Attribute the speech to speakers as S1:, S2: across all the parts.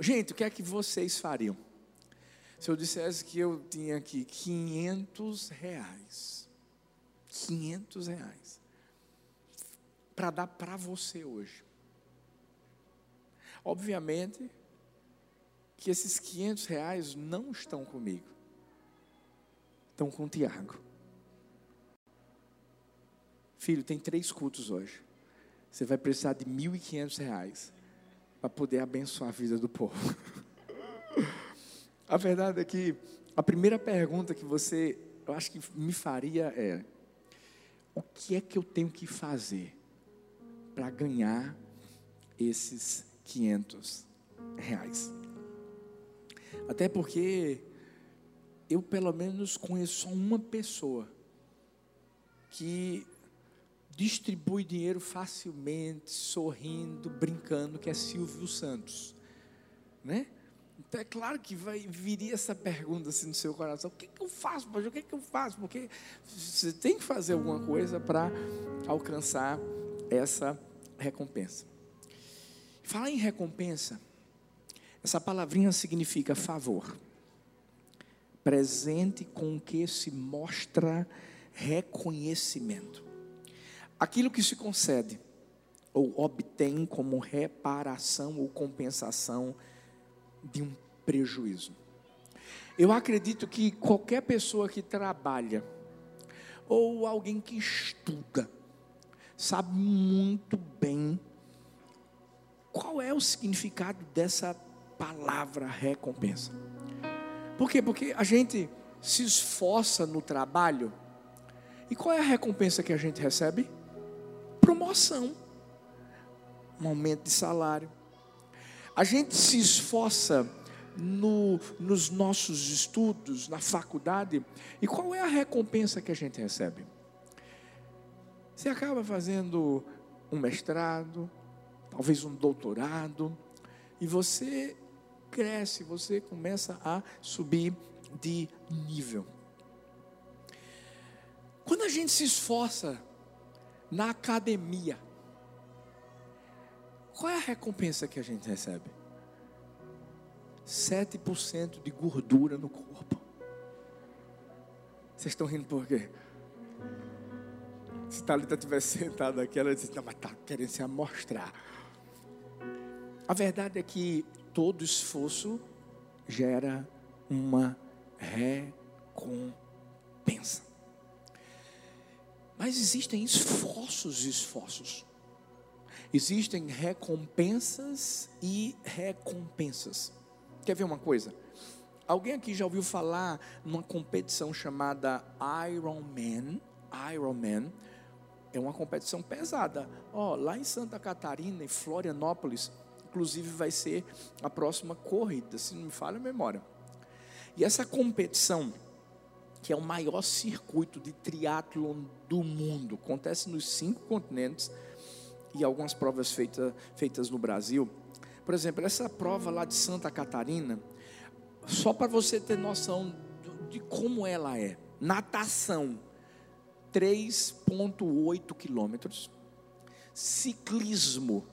S1: Gente, o que é que vocês fariam? Se eu dissesse que eu tinha aqui 500 reais, 500 reais, para dar para você hoje. Obviamente que esses 500 reais não estão comigo, estão com o Tiago. Filho, tem três cultos hoje. Você vai precisar de 1.500 reais para poder abençoar a vida do povo. a verdade é que a primeira pergunta que você, eu acho que me faria é: o que é que eu tenho que fazer para ganhar esses 500 reais? Até porque eu, pelo menos, conheço só uma pessoa que distribui dinheiro facilmente, sorrindo, brincando, que é Silvio Santos, né? Então é claro que vai viria essa pergunta assim no seu coração: o que, que eu faço, pastor? O que, que eu faço? Porque você tem que fazer alguma coisa para alcançar essa recompensa. Falar em recompensa, essa palavrinha significa favor, presente com que se mostra reconhecimento. Aquilo que se concede ou obtém como reparação ou compensação de um prejuízo. Eu acredito que qualquer pessoa que trabalha ou alguém que estuda sabe muito bem qual é o significado dessa palavra recompensa. Por quê? Porque a gente se esforça no trabalho e qual é a recompensa que a gente recebe? Promoção, um aumento de salário. A gente se esforça no, nos nossos estudos, na faculdade, e qual é a recompensa que a gente recebe? Você acaba fazendo um mestrado, talvez um doutorado, e você cresce, você começa a subir de nível. Quando a gente se esforça na academia, qual é a recompensa que a gente recebe? 7% de gordura no corpo. Vocês estão rindo por quê? Se Thalita tivesse sentado aqui, ela disse, não, mas está querendo se amostrar. A verdade é que todo esforço gera uma recompensa. Mas existem esforços e esforços. Existem recompensas e recompensas. Quer ver uma coisa? Alguém aqui já ouviu falar numa competição chamada Ironman? Ironman é uma competição pesada. Ó, oh, lá em Santa Catarina, em Florianópolis, inclusive vai ser a próxima corrida, se não me falha a memória. E essa competição que é o maior circuito de triatlon do mundo. Acontece nos cinco continentes e algumas provas feita, feitas no Brasil. Por exemplo, essa prova lá de Santa Catarina, só para você ter noção de como ela é. Natação, 3,8 quilômetros. Ciclismo,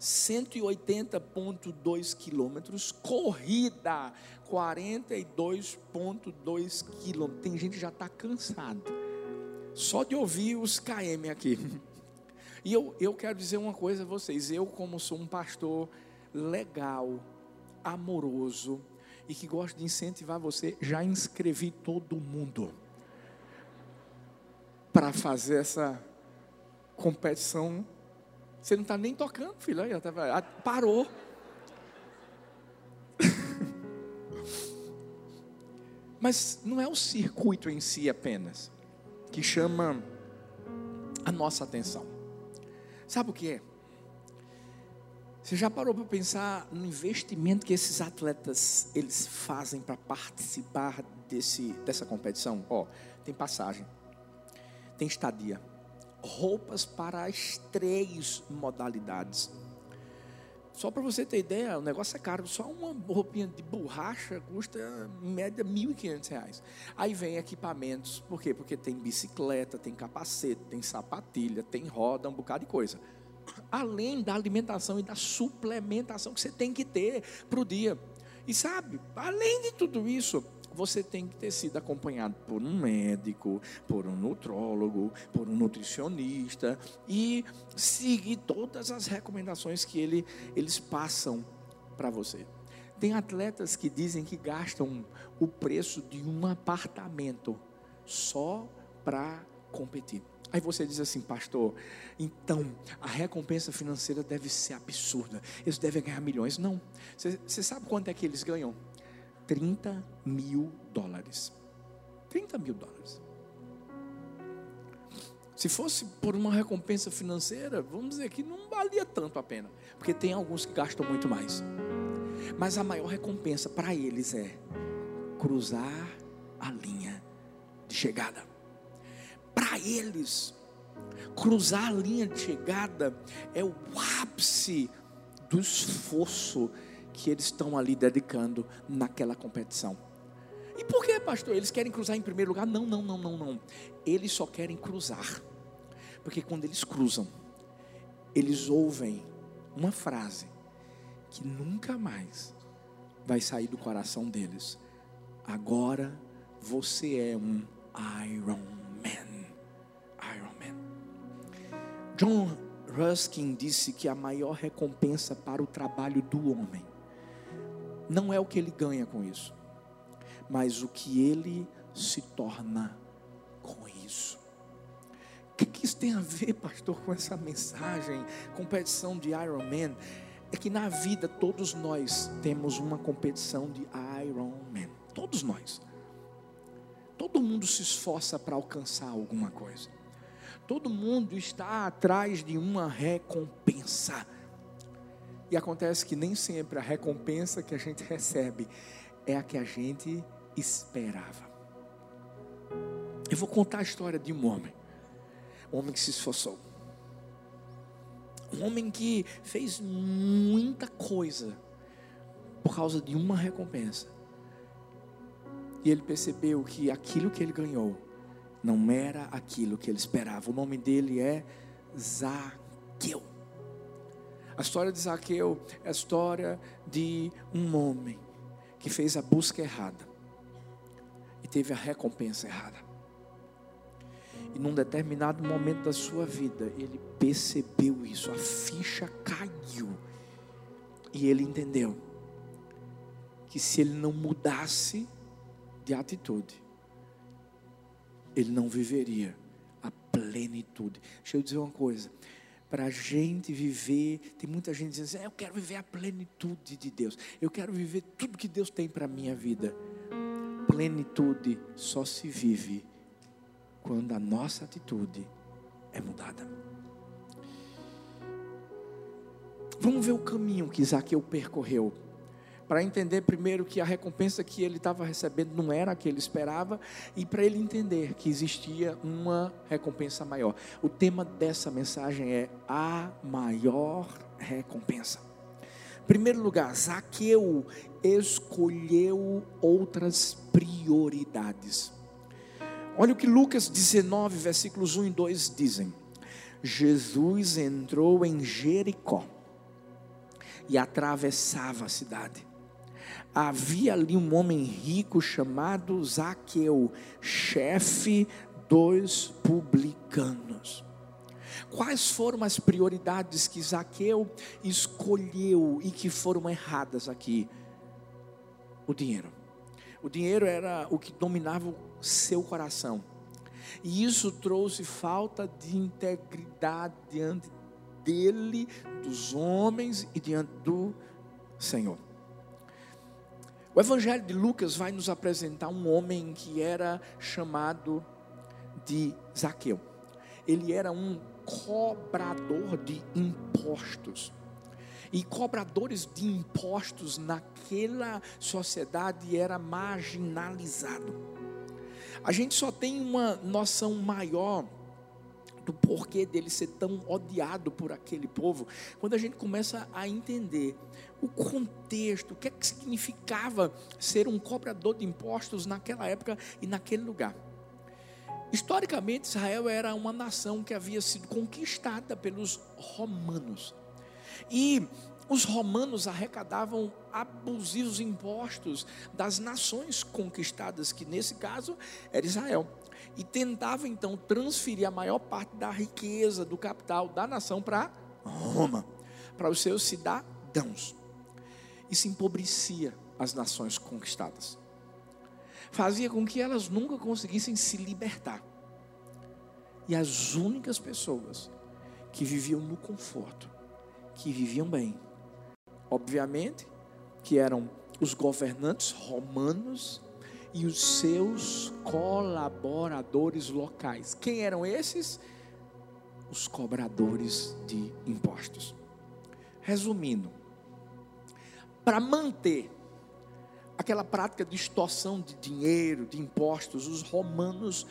S1: 180,2 quilômetros, corrida 42,2 quilômetros. Tem gente que já está cansada, só de ouvir os KM aqui. E eu, eu quero dizer uma coisa a vocês: eu, como sou um pastor legal, amoroso e que gosta de incentivar você, já inscrevi todo mundo para fazer essa competição você não está nem tocando, filho. Aí, tá, parou. Mas não é o circuito em si apenas que chama a nossa atenção. Sabe o que é? Você já parou para pensar no investimento que esses atletas eles fazem para participar desse, dessa competição? Ó, tem passagem, tem estadia, roupas para as três modalidades. Só para você ter ideia, o negócio é caro. Só uma roupinha de borracha custa, em média, R$ 1.500. Aí vem equipamentos. Por quê? Porque tem bicicleta, tem capacete, tem sapatilha, tem roda, um bocado de coisa. além da alimentação e da suplementação que você tem que ter para o dia. E sabe, além de tudo isso, você tem que ter sido acompanhado por um médico, por um nutrólogo, por um nutricionista e seguir todas as recomendações que ele, eles passam para você. Tem atletas que dizem que gastam o preço de um apartamento só para competir. Aí você diz assim, pastor, então a recompensa financeira deve ser absurda, eles devem ganhar milhões. Não, você sabe quanto é que eles ganham? 30 mil dólares. 30 mil dólares. Se fosse por uma recompensa financeira, vamos dizer que não valia tanto a pena, porque tem alguns que gastam muito mais. Mas a maior recompensa para eles é cruzar a linha de chegada para eles, cruzar a linha de chegada é o ápice do esforço que eles estão ali dedicando naquela competição. E por que, pastor? Eles querem cruzar em primeiro lugar? Não, não, não, não, não. Eles só querem cruzar. Porque quando eles cruzam, eles ouvem uma frase que nunca mais vai sair do coração deles. Agora você é um Iron John Ruskin disse que a maior recompensa para o trabalho do homem não é o que ele ganha com isso, mas o que ele se torna com isso. O que, que isso tem a ver, pastor, com essa mensagem, competição de Iron Man? É que na vida todos nós temos uma competição de Iron Man. Todos nós. Todo mundo se esforça para alcançar alguma coisa. Todo mundo está atrás de uma recompensa. E acontece que nem sempre a recompensa que a gente recebe é a que a gente esperava. Eu vou contar a história de um homem, um homem que se esforçou, um homem que fez muita coisa por causa de uma recompensa. E ele percebeu que aquilo que ele ganhou não era aquilo que ele esperava. O nome dele é Zaqueu. A história de Zaqueu é a história de um homem que fez a busca errada e teve a recompensa errada. E num determinado momento da sua vida, ele percebeu isso, a ficha caiu. E ele entendeu que se ele não mudasse de atitude, ele não viveria a plenitude. Deixa eu dizer uma coisa. Para a gente viver, tem muita gente dizendo assim: eu quero viver a plenitude de Deus, eu quero viver tudo que Deus tem para a minha vida. Plenitude só se vive quando a nossa atitude é mudada. Vamos ver o caminho que Zaqueu percorreu para entender primeiro que a recompensa que ele estava recebendo não era a que ele esperava e para ele entender que existia uma recompensa maior. O tema dessa mensagem é a maior recompensa. Em primeiro lugar, Zaqueu escolheu outras prioridades. Olha o que Lucas 19, versículos 1 e 2 dizem. Jesus entrou em Jericó e atravessava a cidade havia ali um homem rico chamado Zaqueu, chefe dos publicanos. Quais foram as prioridades que Zaqueu escolheu e que foram erradas aqui? O dinheiro. O dinheiro era o que dominava o seu coração. E isso trouxe falta de integridade diante dele, dos homens e diante do Senhor. O Evangelho de Lucas vai nos apresentar um homem que era chamado de Zaqueu. Ele era um cobrador de impostos. E cobradores de impostos naquela sociedade era marginalizado. A gente só tem uma noção maior do porquê dele ser tão odiado por aquele povo, quando a gente começa a entender o contexto, o que, é que significava ser um cobrador de impostos naquela época e naquele lugar. Historicamente, Israel era uma nação que havia sido conquistada pelos romanos. E os romanos arrecadavam abusivos impostos das nações conquistadas, que nesse caso era Israel. E tentavam então transferir a maior parte da riqueza, do capital da nação para Roma, para os seus cidadãos. Isso empobrecia as nações conquistadas fazia com que elas nunca conseguissem se libertar. E as únicas pessoas que viviam no conforto, que viviam bem, obviamente, que eram os governantes romanos e os seus colaboradores locais. Quem eram esses? Os cobradores de impostos. Resumindo, para manter aquela prática de extorsão de dinheiro, de impostos, os romanos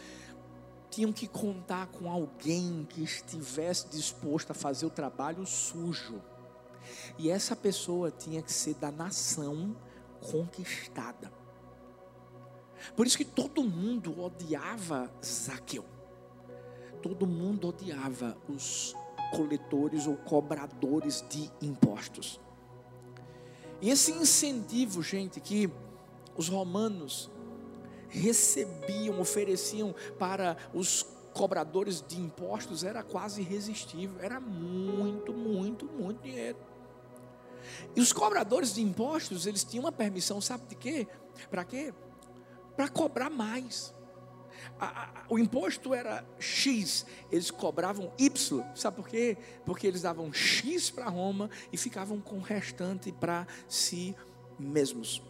S1: tinham que contar com alguém que estivesse disposto a fazer o trabalho sujo. E essa pessoa tinha que ser da nação conquistada. Por isso que todo mundo odiava Zaqueu. Todo mundo odiava os coletores ou cobradores de impostos. E esse incentivo, gente, que os romanos recebiam, ofereciam para os cobradores de impostos era quase irresistível, era muito, muito, muito dinheiro. E os cobradores de impostos, eles tinham uma permissão, sabe de quê? Para quê? Para cobrar mais o imposto era X, eles cobravam Y, sabe por quê? Porque eles davam X para Roma e ficavam com o restante para si mesmos.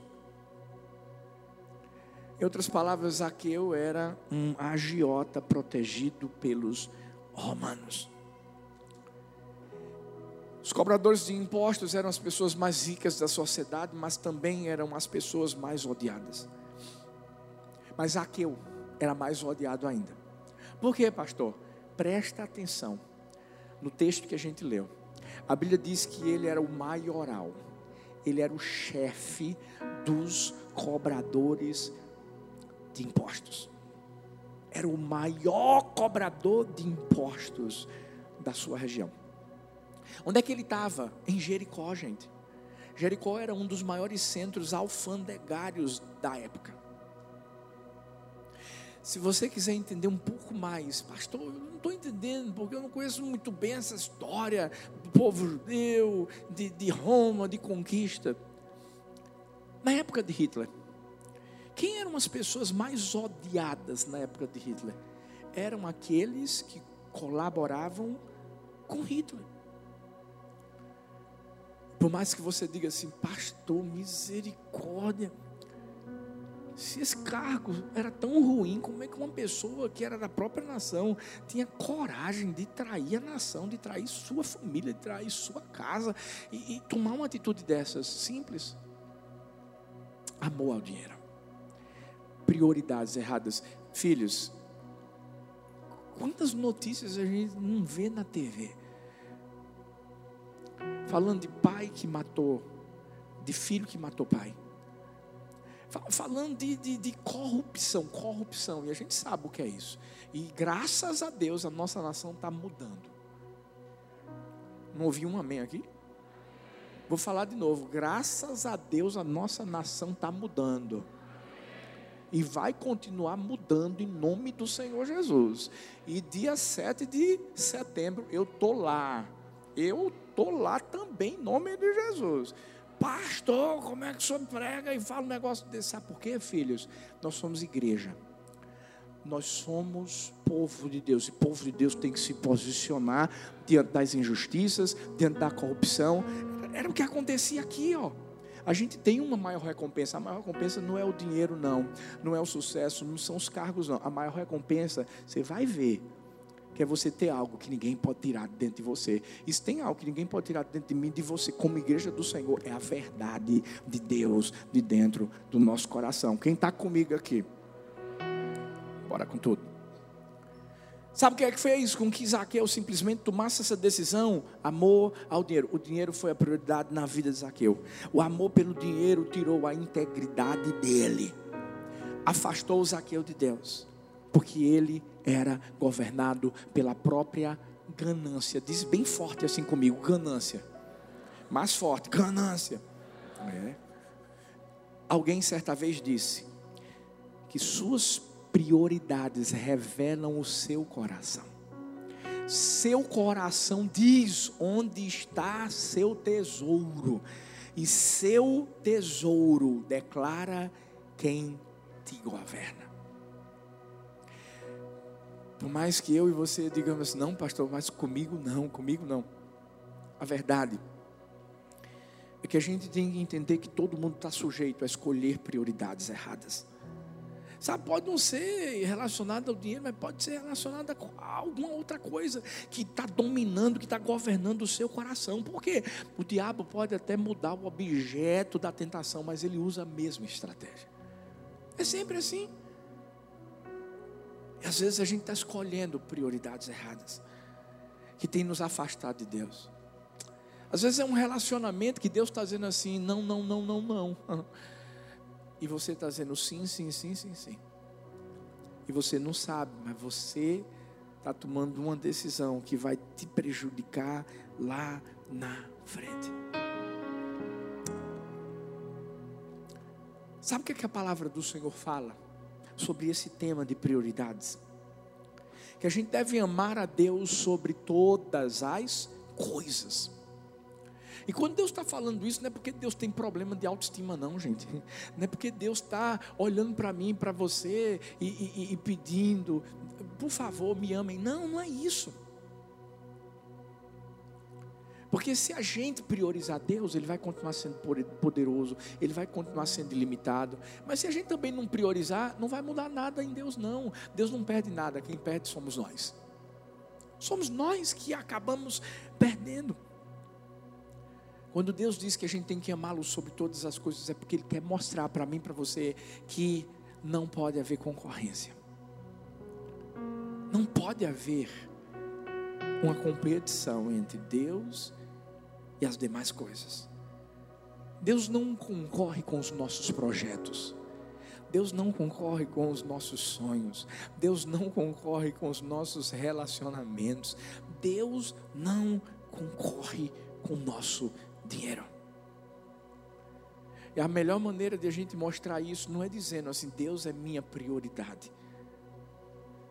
S1: Em outras palavras, Zaqueu era um agiota protegido pelos romanos. Os cobradores de impostos eram as pessoas mais ricas da sociedade, mas também eram as pessoas mais odiadas. Mas Zaqueu, era mais odiado ainda. Por quê, pastor? Presta atenção no texto que a gente leu. A Bíblia diz que ele era o maioral, ele era o chefe dos cobradores de impostos. Era o maior cobrador de impostos da sua região. Onde é que ele estava? Em Jericó, gente. Jericó era um dos maiores centros alfandegários da época. Se você quiser entender um pouco mais, pastor, eu não estou entendendo, porque eu não conheço muito bem essa história do povo judeu, de, de Roma, de conquista. Na época de Hitler, quem eram as pessoas mais odiadas na época de Hitler? Eram aqueles que colaboravam com Hitler. Por mais que você diga assim, pastor, misericórdia. Se esse cargo era tão ruim, como é que uma pessoa que era da própria nação tinha coragem de trair a nação, de trair sua família, de trair sua casa e, e tomar uma atitude dessas? Simples. Amor ao dinheiro. Prioridades erradas. Filhos, quantas notícias a gente não vê na TV? Falando de pai que matou, de filho que matou pai falando de, de, de, corrupção, corrupção, e a gente sabe o que é isso. E graças a Deus a nossa nação está mudando. Não ouvi um amém aqui? Vou falar de novo. Graças a Deus a nossa nação está mudando. E vai continuar mudando em nome do Senhor Jesus. E dia 7 de setembro eu estou lá. Eu estou lá também em nome de Jesus. Pastor, como é que o senhor prega e fala um negócio desse? Sabe por quê, filhos? Nós somos igreja. Nós somos povo de Deus. E povo de Deus tem que se posicionar diante das injustiças, diante da corrupção. Era o que acontecia aqui, ó. A gente tem uma maior recompensa. A maior recompensa não é o dinheiro, não. Não é o sucesso, não são os cargos, não. A maior recompensa, você vai ver, que é você ter algo que ninguém pode tirar dentro de você. E se tem algo que ninguém pode tirar dentro de mim, de você, como igreja do Senhor, é a verdade de Deus de dentro do nosso coração. Quem está comigo aqui? Bora com tudo. Sabe o que é que fez com que Zaqueu simplesmente tomasse essa decisão? Amor ao dinheiro. O dinheiro foi a prioridade na vida de Zaqueu. O amor pelo dinheiro tirou a integridade dele, afastou Zaqueu de Deus. Porque ele era governado pela própria ganância. Diz bem forte assim comigo: ganância. Mais forte, ganância. É. Alguém certa vez disse que suas prioridades revelam o seu coração. Seu coração diz onde está seu tesouro, e seu tesouro declara quem te governa. Por mais que eu e você digamos, não, pastor, mas comigo não, comigo não. A verdade é que a gente tem que entender que todo mundo está sujeito a escolher prioridades erradas. Sabe, pode não ser relacionado ao dinheiro, mas pode ser relacionado a alguma outra coisa que está dominando, que está governando o seu coração. Porque o diabo pode até mudar o objeto da tentação, mas ele usa a mesma estratégia. É sempre assim. Às vezes a gente está escolhendo prioridades erradas, que tem nos afastado de Deus. Às vezes é um relacionamento que Deus está dizendo assim: não, não, não, não, não. E você está dizendo sim, sim, sim, sim, sim. E você não sabe, mas você está tomando uma decisão que vai te prejudicar lá na frente. Sabe o que, é que a palavra do Senhor fala sobre esse tema de prioridades? Que a gente deve amar a Deus sobre todas as coisas. E quando Deus está falando isso, não é porque Deus tem problema de autoestima, não, gente. Não é porque Deus está olhando para mim, para você e, e, e pedindo, por favor, me amem. Não, não é isso. Porque se a gente priorizar Deus, Ele vai continuar sendo poderoso, Ele vai continuar sendo ilimitado. Mas se a gente também não priorizar, não vai mudar nada em Deus, não. Deus não perde nada, quem perde somos nós. Somos nós que acabamos perdendo. Quando Deus diz que a gente tem que amá-lo sobre todas as coisas, é porque Ele quer mostrar para mim, para você, que não pode haver concorrência. Não pode haver uma competição entre Deus e as demais coisas. Deus não concorre com os nossos projetos. Deus não concorre com os nossos sonhos. Deus não concorre com os nossos relacionamentos. Deus não concorre com o nosso dinheiro. E a melhor maneira de a gente mostrar isso não é dizendo assim, Deus é minha prioridade.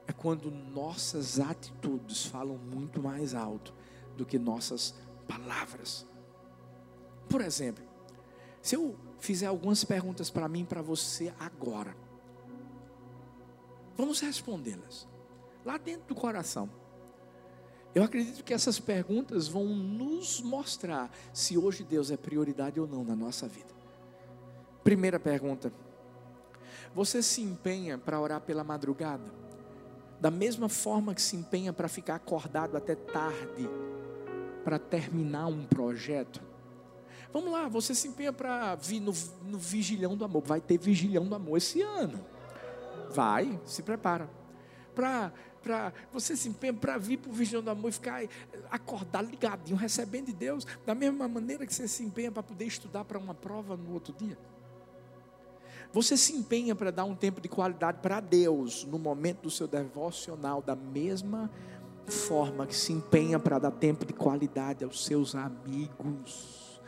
S1: É quando nossas atitudes falam muito mais alto do que nossas palavras. Por exemplo, se eu fizer algumas perguntas para mim para você agora, vamos respondê-las lá dentro do coração. Eu acredito que essas perguntas vão nos mostrar se hoje Deus é prioridade ou não na nossa vida. Primeira pergunta: Você se empenha para orar pela madrugada? Da mesma forma que se empenha para ficar acordado até tarde, para terminar um projeto? Vamos lá, você se empenha para vir no, no Vigilhão do Amor. Vai ter Vigilhão do Amor esse ano. Vai, se prepara. Para para você se empenha para vir para o Vigilão do Amor e ficar acordado, ligadinho, recebendo de Deus, da mesma maneira que você se empenha para poder estudar para uma prova no outro dia. Você se empenha para dar um tempo de qualidade para Deus no momento do seu devocional, da mesma forma que se empenha para dar tempo de qualidade aos seus amigos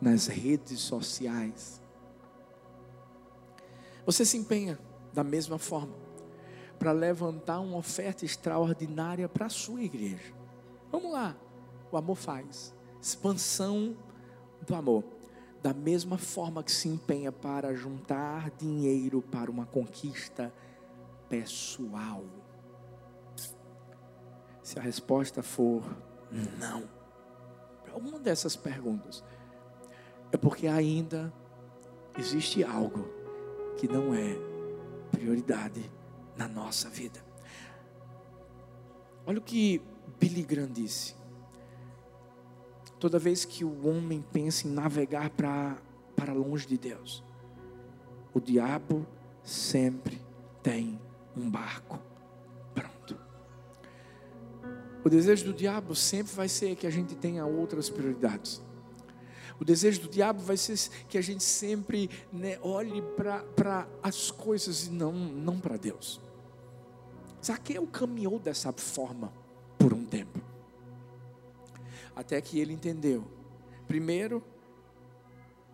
S1: nas redes sociais. Você se empenha da mesma forma para levantar uma oferta extraordinária para a sua igreja. Vamos lá, o amor faz expansão do amor. Da mesma forma que se empenha para juntar dinheiro para uma conquista pessoal. Se a resposta for não, para alguma dessas perguntas, é porque ainda existe algo que não é prioridade na nossa vida. Olha o que Billy Graham disse. Toda vez que o homem pensa em navegar para, para longe de Deus, o diabo sempre tem um barco pronto. O desejo do diabo sempre vai ser que a gente tenha outras prioridades. O desejo do diabo vai ser que a gente sempre né, olhe para as coisas e não, não para Deus. Zaqueu caminhou dessa forma por um tempo. Até que ele entendeu. Primeiro,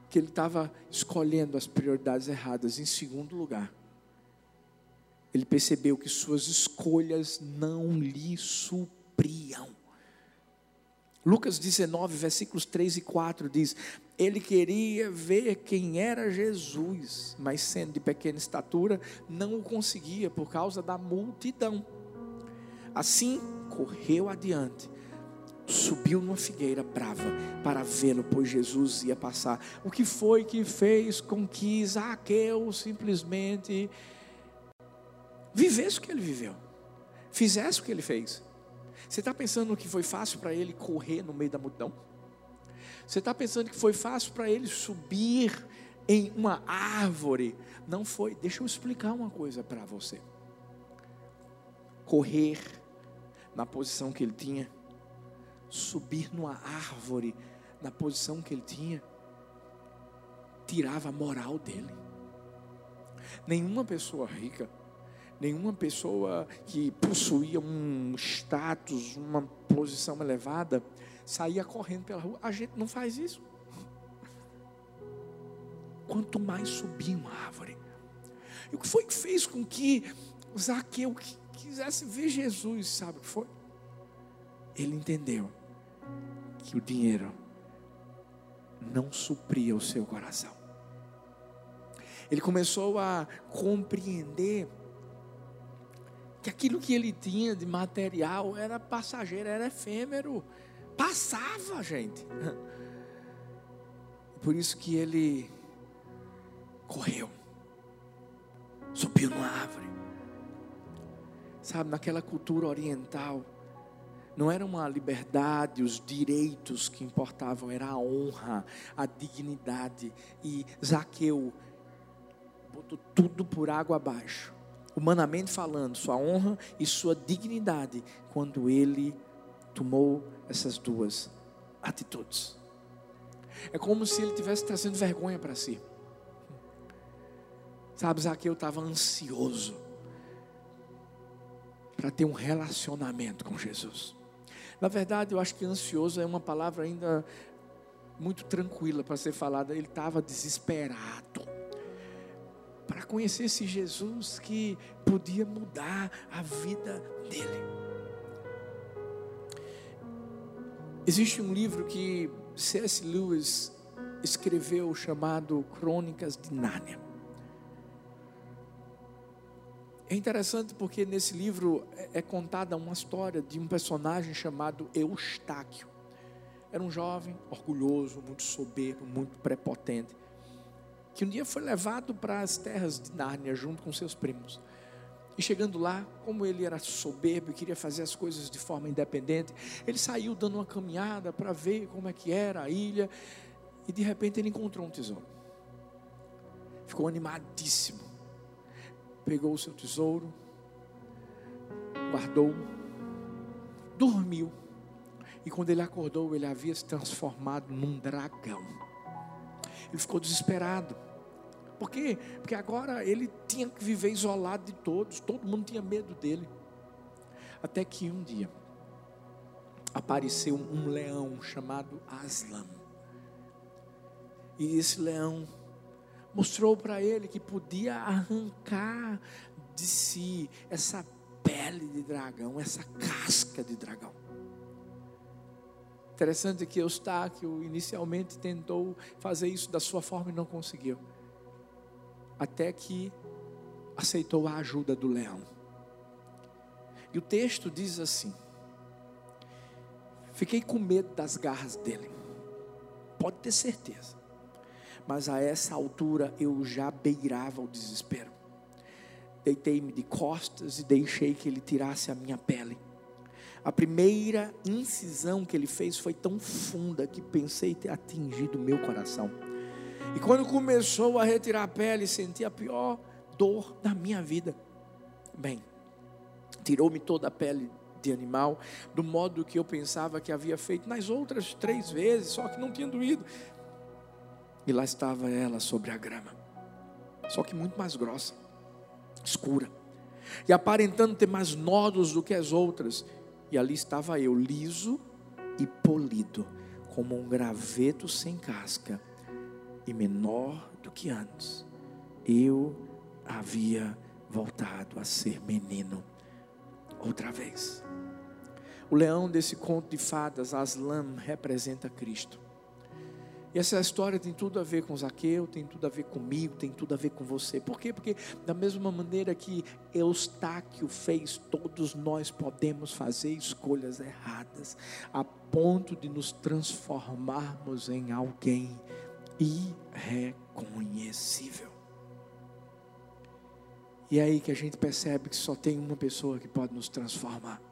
S1: que ele estava escolhendo as prioridades erradas. Em segundo lugar, ele percebeu que suas escolhas não lhe supriam. Lucas 19, versículos 3 e 4 diz: Ele queria ver quem era Jesus, mas sendo de pequena estatura, não o conseguia por causa da multidão. Assim, correu adiante, subiu numa figueira brava para vê-lo, pois Jesus ia passar. O que foi que fez com que Zaqueu simplesmente vivesse o que ele viveu, fizesse o que ele fez? Você está pensando que foi fácil para ele correr no meio da multidão? Você está pensando que foi fácil para ele subir em uma árvore? Não foi. Deixa eu explicar uma coisa para você. Correr na posição que ele tinha, subir numa árvore na posição que ele tinha, tirava a moral dele. Nenhuma pessoa rica nenhuma pessoa que possuía um status, uma posição elevada, saía correndo pela rua. A gente não faz isso. Quanto mais subia uma árvore. E o que foi que fez com que Zaqueu quisesse ver Jesus, sabe o que foi? Ele entendeu que o dinheiro não supria o seu coração. Ele começou a compreender que aquilo que ele tinha de material era passageiro, era efêmero, passava, gente. Por isso que ele correu, subiu numa árvore. Sabe, naquela cultura oriental, não era uma liberdade, os direitos que importavam, era a honra, a dignidade. E Zaqueu botou tudo por água abaixo humanamente falando, sua honra e sua dignidade, quando ele tomou essas duas atitudes. É como se ele tivesse trazendo vergonha para si. Sabe, Zaqueu estava ansioso para ter um relacionamento com Jesus. Na verdade, eu acho que ansioso é uma palavra ainda muito tranquila para ser falada. Ele estava desesperado para conhecer esse Jesus que podia mudar a vida dele. Existe um livro que C.S. Lewis escreveu chamado Crônicas de Nárnia. É interessante porque nesse livro é, é contada uma história de um personagem chamado Eustáquio. Era um jovem orgulhoso, muito soberbo, muito prepotente que um dia foi levado para as terras de Nárnia junto com seus primos. E chegando lá, como ele era soberbo e queria fazer as coisas de forma independente, ele saiu dando uma caminhada para ver como é que era a ilha, e de repente ele encontrou um tesouro. Ficou animadíssimo. Pegou o seu tesouro, guardou, dormiu. E quando ele acordou, ele havia se transformado num dragão. Ele ficou desesperado por quê? Porque agora ele tinha que viver isolado de todos, todo mundo tinha medo dele. Até que um dia apareceu um leão chamado Aslan. E esse leão mostrou para ele que podia arrancar de si essa pele de dragão, essa casca de dragão. Interessante que Eustáquio inicialmente tentou fazer isso da sua forma e não conseguiu até que aceitou a ajuda do leão. E o texto diz assim: Fiquei com medo das garras dele, pode ter certeza, mas a essa altura eu já beirava o desespero. Deitei-me de costas e deixei que ele tirasse a minha pele. A primeira incisão que ele fez foi tão funda que pensei ter atingido o meu coração. E quando começou a retirar a pele, senti a pior dor da minha vida. Bem, tirou-me toda a pele de animal, do modo que eu pensava que havia feito nas outras três vezes, só que não tinha doído. E lá estava ela sobre a grama, só que muito mais grossa, escura. e aparentando ter mais nódulos do que as outras. E ali estava eu, liso e polido, como um graveto sem casca, e menor do que antes. Eu havia voltado a ser menino outra vez. O leão desse conto de fadas, Aslan, representa Cristo. E essa história tem tudo a ver com Zaqueu, tem tudo a ver comigo, tem tudo a ver com você. Por quê? Porque da mesma maneira que Eustáquio fez, todos nós podemos fazer escolhas erradas, a ponto de nos transformarmos em alguém irreconhecível. E é aí que a gente percebe que só tem uma pessoa que pode nos transformar.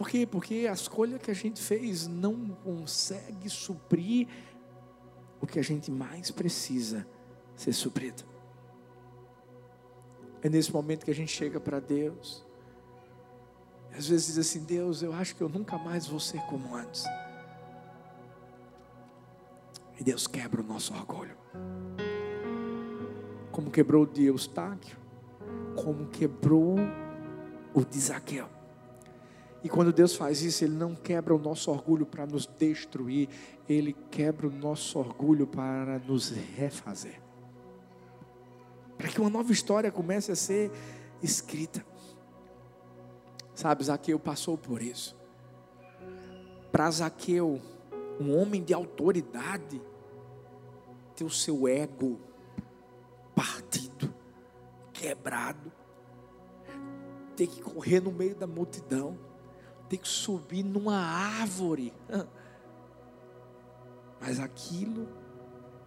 S1: Por quê? Porque a escolha que a gente fez não consegue suprir o que a gente mais precisa ser suprido. É nesse momento que a gente chega para Deus. Às vezes diz assim: Deus, eu acho que eu nunca mais vou ser como antes. E Deus quebra o nosso orgulho. Como quebrou o de Eustáquio, como quebrou o de. E quando Deus faz isso, Ele não quebra o nosso orgulho para nos destruir, Ele quebra o nosso orgulho para nos refazer. Para que uma nova história comece a ser escrita. Sabe, Zaqueu passou por isso. Para Zaqueu, um homem de autoridade, ter o seu ego partido, quebrado, ter que correr no meio da multidão ter que subir numa árvore. Mas aquilo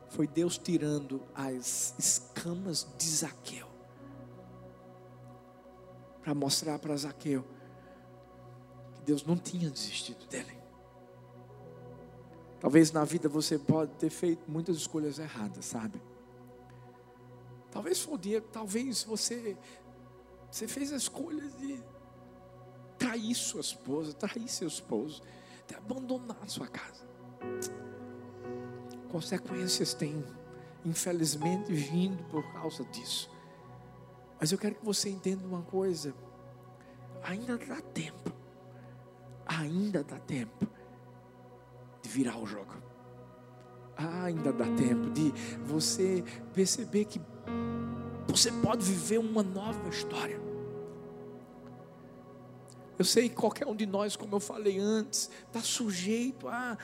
S1: foi Deus tirando as escamas de Zaqueu para mostrar para Zaqueu que Deus não tinha desistido dele. Talvez na vida você pode ter feito muitas escolhas erradas, sabe? Talvez foi o dia, talvez você você fez a escolha de trair sua esposa, trair seu esposo, de abandonar sua casa. Consequências têm, infelizmente, vindo por causa disso. Mas eu quero que você entenda uma coisa: ainda dá tempo, ainda dá tempo de virar o jogo. Ainda dá tempo de você perceber que você pode viver uma nova história. Eu sei que qualquer um de nós, como eu falei antes, está sujeito a,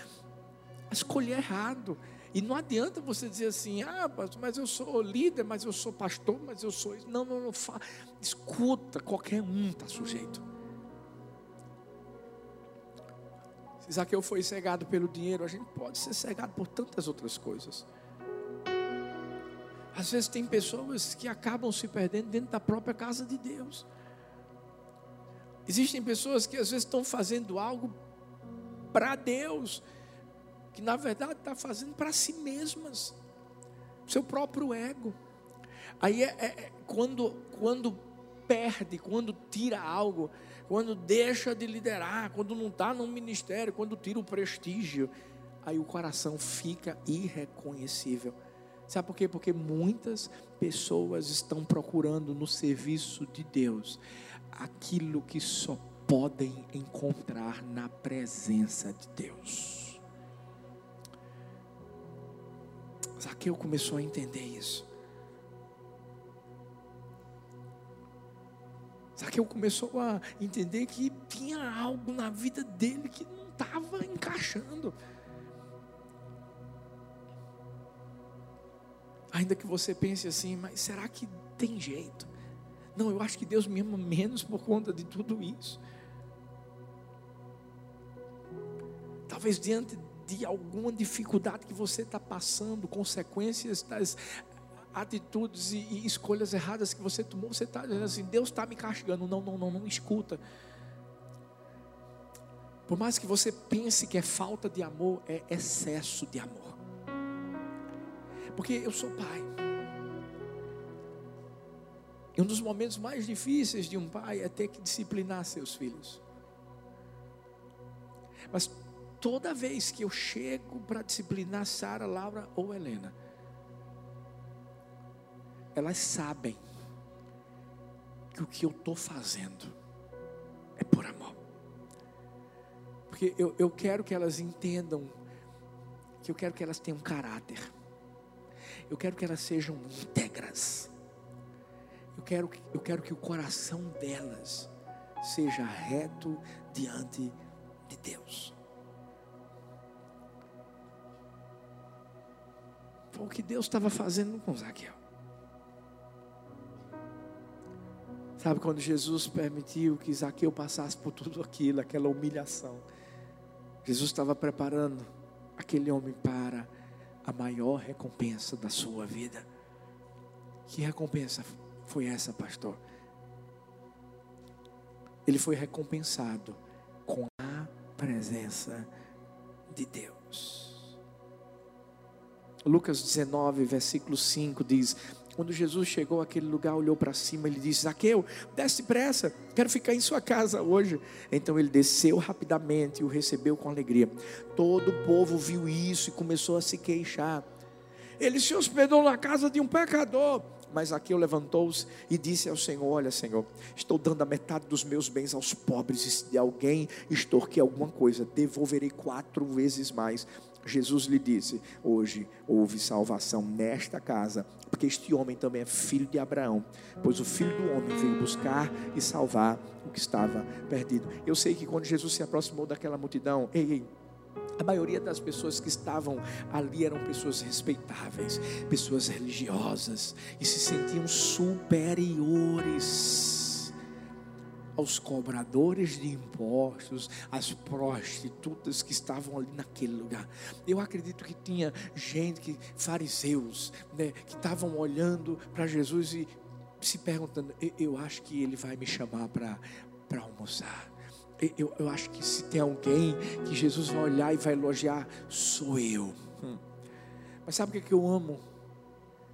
S1: escolher errado. E não adianta você dizer assim, ah, mas eu sou líder, mas eu sou pastor, mas eu sou. Não, não, não. Fa... Escuta, qualquer um está sujeito. Se Zaqueu foi cegado pelo dinheiro, a gente pode ser cegado por tantas outras coisas. Às vezes tem pessoas que acabam se perdendo dentro da própria casa de Deus. Existem pessoas que às vezes estão fazendo algo para Deus, que na verdade está fazendo para si mesmas, seu próprio ego. Aí é, é, é, quando, quando perde, quando tira algo, quando deixa de liderar, quando não está no ministério, quando tira o prestígio, aí o coração fica irreconhecível. Sabe por quê? Porque muitas pessoas estão procurando no serviço de Deus aquilo que só podem encontrar na presença de Deus. Zaqueu começou a entender isso. Zaqueu começou a entender que tinha algo na vida dele que não estava encaixando. Ainda que você pense assim, mas será que tem jeito? Não, eu acho que Deus me ama menos por conta de tudo isso. Talvez diante de alguma dificuldade que você está passando, consequências das atitudes e, escolhas erradas que você tomou, você está dizendo assim: Deus está me castigando. Não, não, não, não escuta. Por mais que você pense que é falta de amor, é excesso de amor. Porque eu sou pai. E um dos momentos mais difíceis de um pai é ter que disciplinar seus filhos. Mas toda vez que eu chego para disciplinar Sara, Laura ou Helena, elas sabem que o que eu estou fazendo é por amor. Porque eu, eu quero que elas entendam que eu quero que elas tenham caráter. Eu quero que elas sejam íntegras. Eu quero, eu quero que o coração delas seja reto diante de Deus. Foi o que Deus estava fazendo com Zaqueu. Sabe quando Jesus permitiu que Zaqueu passasse por tudo aquilo, aquela humilhação? Jesus estava preparando aquele homem para a maior recompensa da sua vida. Que recompensa foi essa, pastor? Ele foi recompensado com a presença de Deus. Lucas 19, versículo 5 diz: quando Jesus chegou àquele lugar, olhou para cima, ele disse: Zaqueu, desce depressa, quero ficar em sua casa hoje. Então ele desceu rapidamente e o recebeu com alegria. Todo o povo viu isso e começou a se queixar. Ele se hospedou na casa de um pecador. Mas Zaqueu levantou-se e disse ao Senhor: Olha, Senhor, estou dando a metade dos meus bens aos pobres, e se de alguém extorquir alguma coisa, devolverei quatro vezes mais. Jesus lhe disse: Hoje houve salvação nesta casa, porque este homem também é filho de Abraão, pois o filho do homem veio buscar e salvar o que estava perdido. Eu sei que quando Jesus se aproximou daquela multidão, ei, ei, a maioria das pessoas que estavam ali eram pessoas respeitáveis, pessoas religiosas e se sentiam superiores aos cobradores de impostos, às prostitutas que estavam ali naquele lugar. Eu acredito que tinha gente, que, fariseus, né, que estavam olhando para Jesus e se perguntando: eu, eu acho que ele vai me chamar para almoçar. Eu, eu acho que se tem alguém que Jesus vai olhar e vai elogiar, sou eu. Hum. Mas sabe o que, é que eu amo?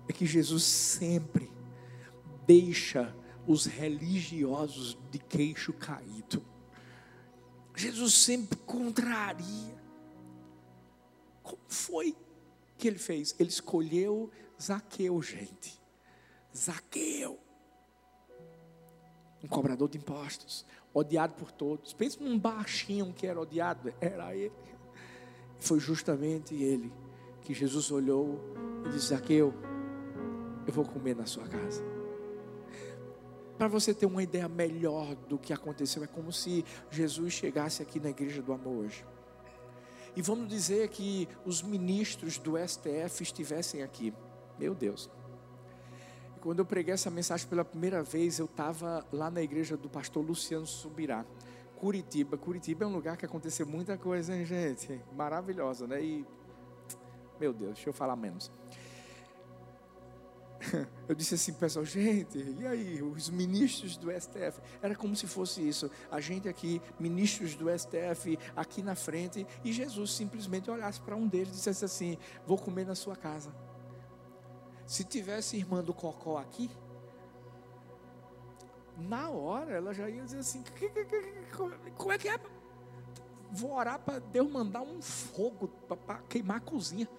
S1: É que Jesus sempre deixa os religiosos de queixo caído. Jesus sempre contraria. Como foi que ele fez? Ele escolheu Zaqueu, gente. Zaqueu. Um cobrador de impostos, odiado por todos. Pensa num baixinho que era odiado, era ele. Foi justamente ele que Jesus olhou e disse: Zaqueu, eu vou comer na sua casa. Para você ter uma ideia melhor do que aconteceu, é como se Jesus chegasse aqui na igreja do amor hoje. E vamos dizer que os ministros do STF estivessem aqui. Meu Deus. Quando eu preguei essa mensagem pela primeira vez, eu estava lá na igreja do pastor Luciano Subirá, Curitiba. Curitiba é um lugar que aconteceu muita coisa, hein, gente? Maravilhosa, né? E, meu Deus, deixa eu falar menos. eu disse assim, pessoal, gente, e aí, os ministros do STF? Era como se fosse isso. A gente aqui, ministros do STF, aqui na frente, e Jesus simplesmente olhasse para um deles e dissesse assim: Vou comer na sua casa. Se tivesse irmã do Cocó aqui, na hora ela já ia dizer assim: Como é que é? Vou orar para Deus mandar um fogo para queimar a cozinha.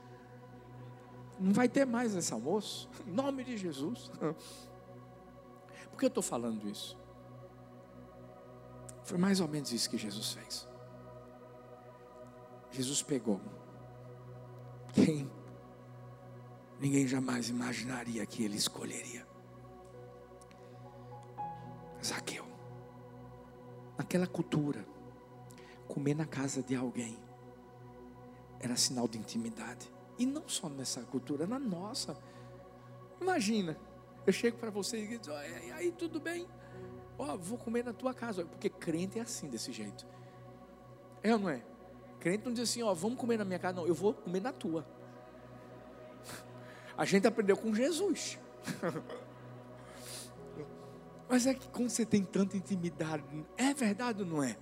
S1: Não vai ter mais esse almoço. Em nome de Jesus. Por que eu estou falando isso? Foi mais ou menos isso que Jesus fez. Jesus pegou quem ninguém jamais imaginaria que ele escolheria. Zaqueu. Naquela cultura, comer na casa de alguém era sinal de intimidade. E não só nessa cultura, na nossa. Imagina, eu chego para você e digo, e aí tudo bem? Ó, oh, vou comer na tua casa, porque crente é assim, desse jeito. É ou não é? Crente não diz assim, ó, oh, vamos comer na minha casa, não, eu vou comer na tua. A gente aprendeu com Jesus. Mas é que quando você tem tanta intimidade, é verdade ou não é?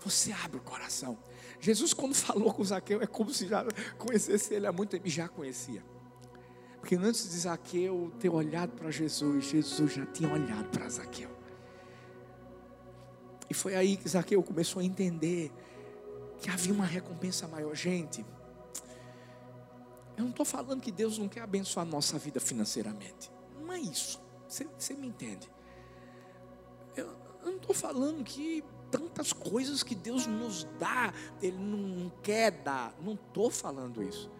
S1: Você abre o coração. Jesus, quando falou com Zaqueu, é como se já conhecesse ele há muito tempo. E já conhecia. Porque antes de Zaqueu ter olhado para Jesus, Jesus já tinha olhado para Zaqueu. E foi aí que Zaqueu começou a entender que havia uma recompensa maior. Gente, eu não estou falando que Deus não quer abençoar a nossa vida financeiramente. Não é isso. Você, me entende? Eu, eu não estou falando que tantas coisas que Deus nos dá, Ele não quer dar. Não estou falando isso.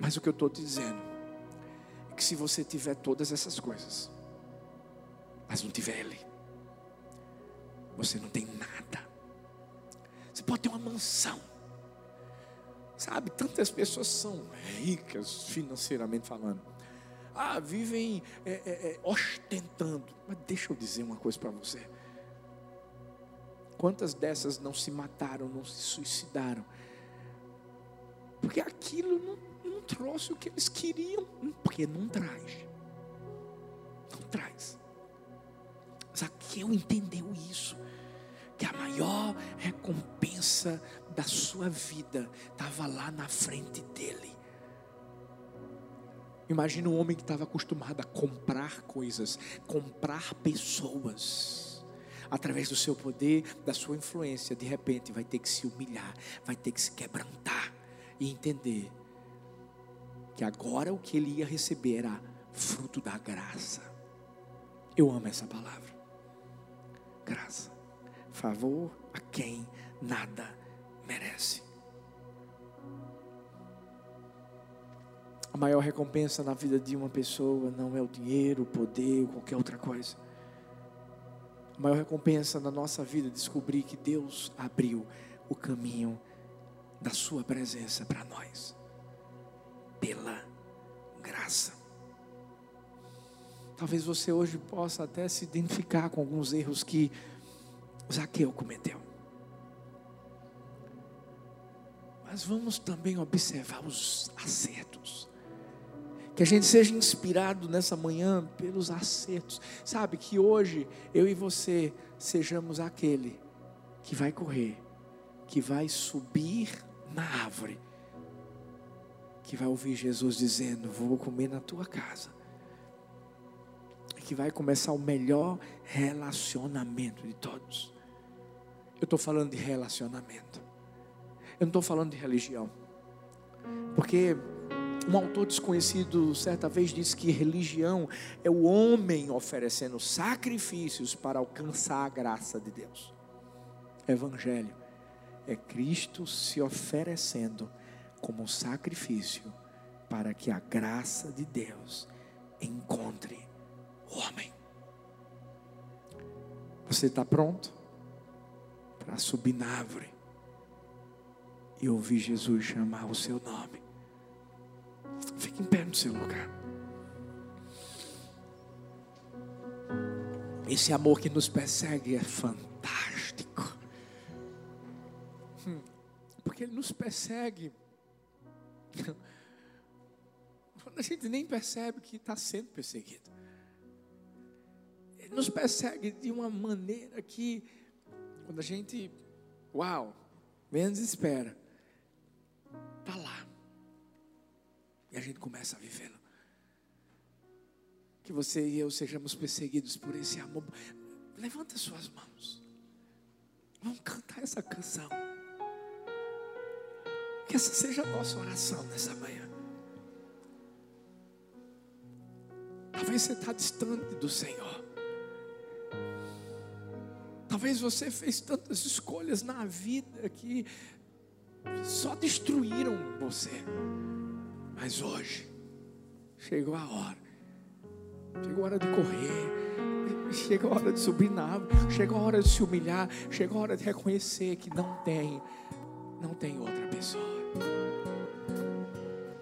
S1: Mas o que eu estou dizendo é que se você tiver todas essas coisas, mas não tiver Ele, você não tem nada. Você pode ter uma mansão. Sabe, tantas pessoas são ricas financeiramente falando. Ah, vivem é, é, é, ostentando. Mas deixa eu dizer uma coisa para você. Quantas dessas não se mataram, não se suicidaram? Porque aquilo não, não trouxe o que eles queriam. Porque não traz. Não traz. Zaqueu entendeu isso. Que a maior recompensa da sua vida estava lá na frente dele. Imagina um homem que estava acostumado a comprar coisas, comprar pessoas. Através do seu poder, da sua influência, de repente vai ter que se humilhar, vai ter que se quebrantar e entender que agora o que ele ia receber era fruto da graça. Eu amo essa palavra. Graça. Favor a quem nada merece. A maior recompensa na vida de uma pessoa não é o dinheiro, o poder ou qualquer outra coisa. A maior recompensa na nossa vida é descobrir que Deus abriu o caminho da Sua presença para nós, pela graça. Talvez você hoje possa até se identificar com alguns erros que Zaqueu cometeu. Mas vamos também observar os acertos. Que a gente seja inspirado nessa manhã pelos acertos. Sabe, que hoje eu e você sejamos aquele que vai correr, que vai subir na árvore, que vai ouvir Jesus dizendo: Vou comer na tua casa. Que vai começar o melhor relacionamento de todos. Eu estou falando de relacionamento. Eu não estou falando de religião. Porque um autor desconhecido certa vez disse que religião é o homem oferecendo sacrifícios para alcançar a graça de Deus. Evangelho é Cristo se oferecendo como sacrifício para que a graça de Deus encontre o homem. Você está pronto para subir na árvore e ouvir Jesus chamar o seu nome? Fique em pé no seu lugar. Esse amor que nos persegue é fantástico. Hum, porque ele nos persegue. A gente nem percebe que está sendo perseguido. Ele nos persegue de uma maneira que, quando a gente, uau, menos espera, está lá. E a gente começa a vivê-lo. Que você e eu sejamos perseguidos por esse amor. Levanta suas mãos. Vamos cantar essa canção. Que essa seja a nossa oração nessa manhã. Talvez você está distante do Senhor. Talvez você fez tantas escolhas na vida que só destruíram você. Mas hoje chegou a hora. Chegou a hora de correr. Chegou a hora de subir na árvore. Chegou a hora de se humilhar. Chegou a hora de reconhecer que não tem, não tem outra pessoa.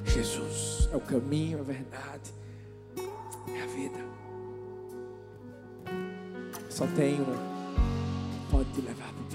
S1: Jesus é o caminho, a verdade, é a vida. Só tem um. levado.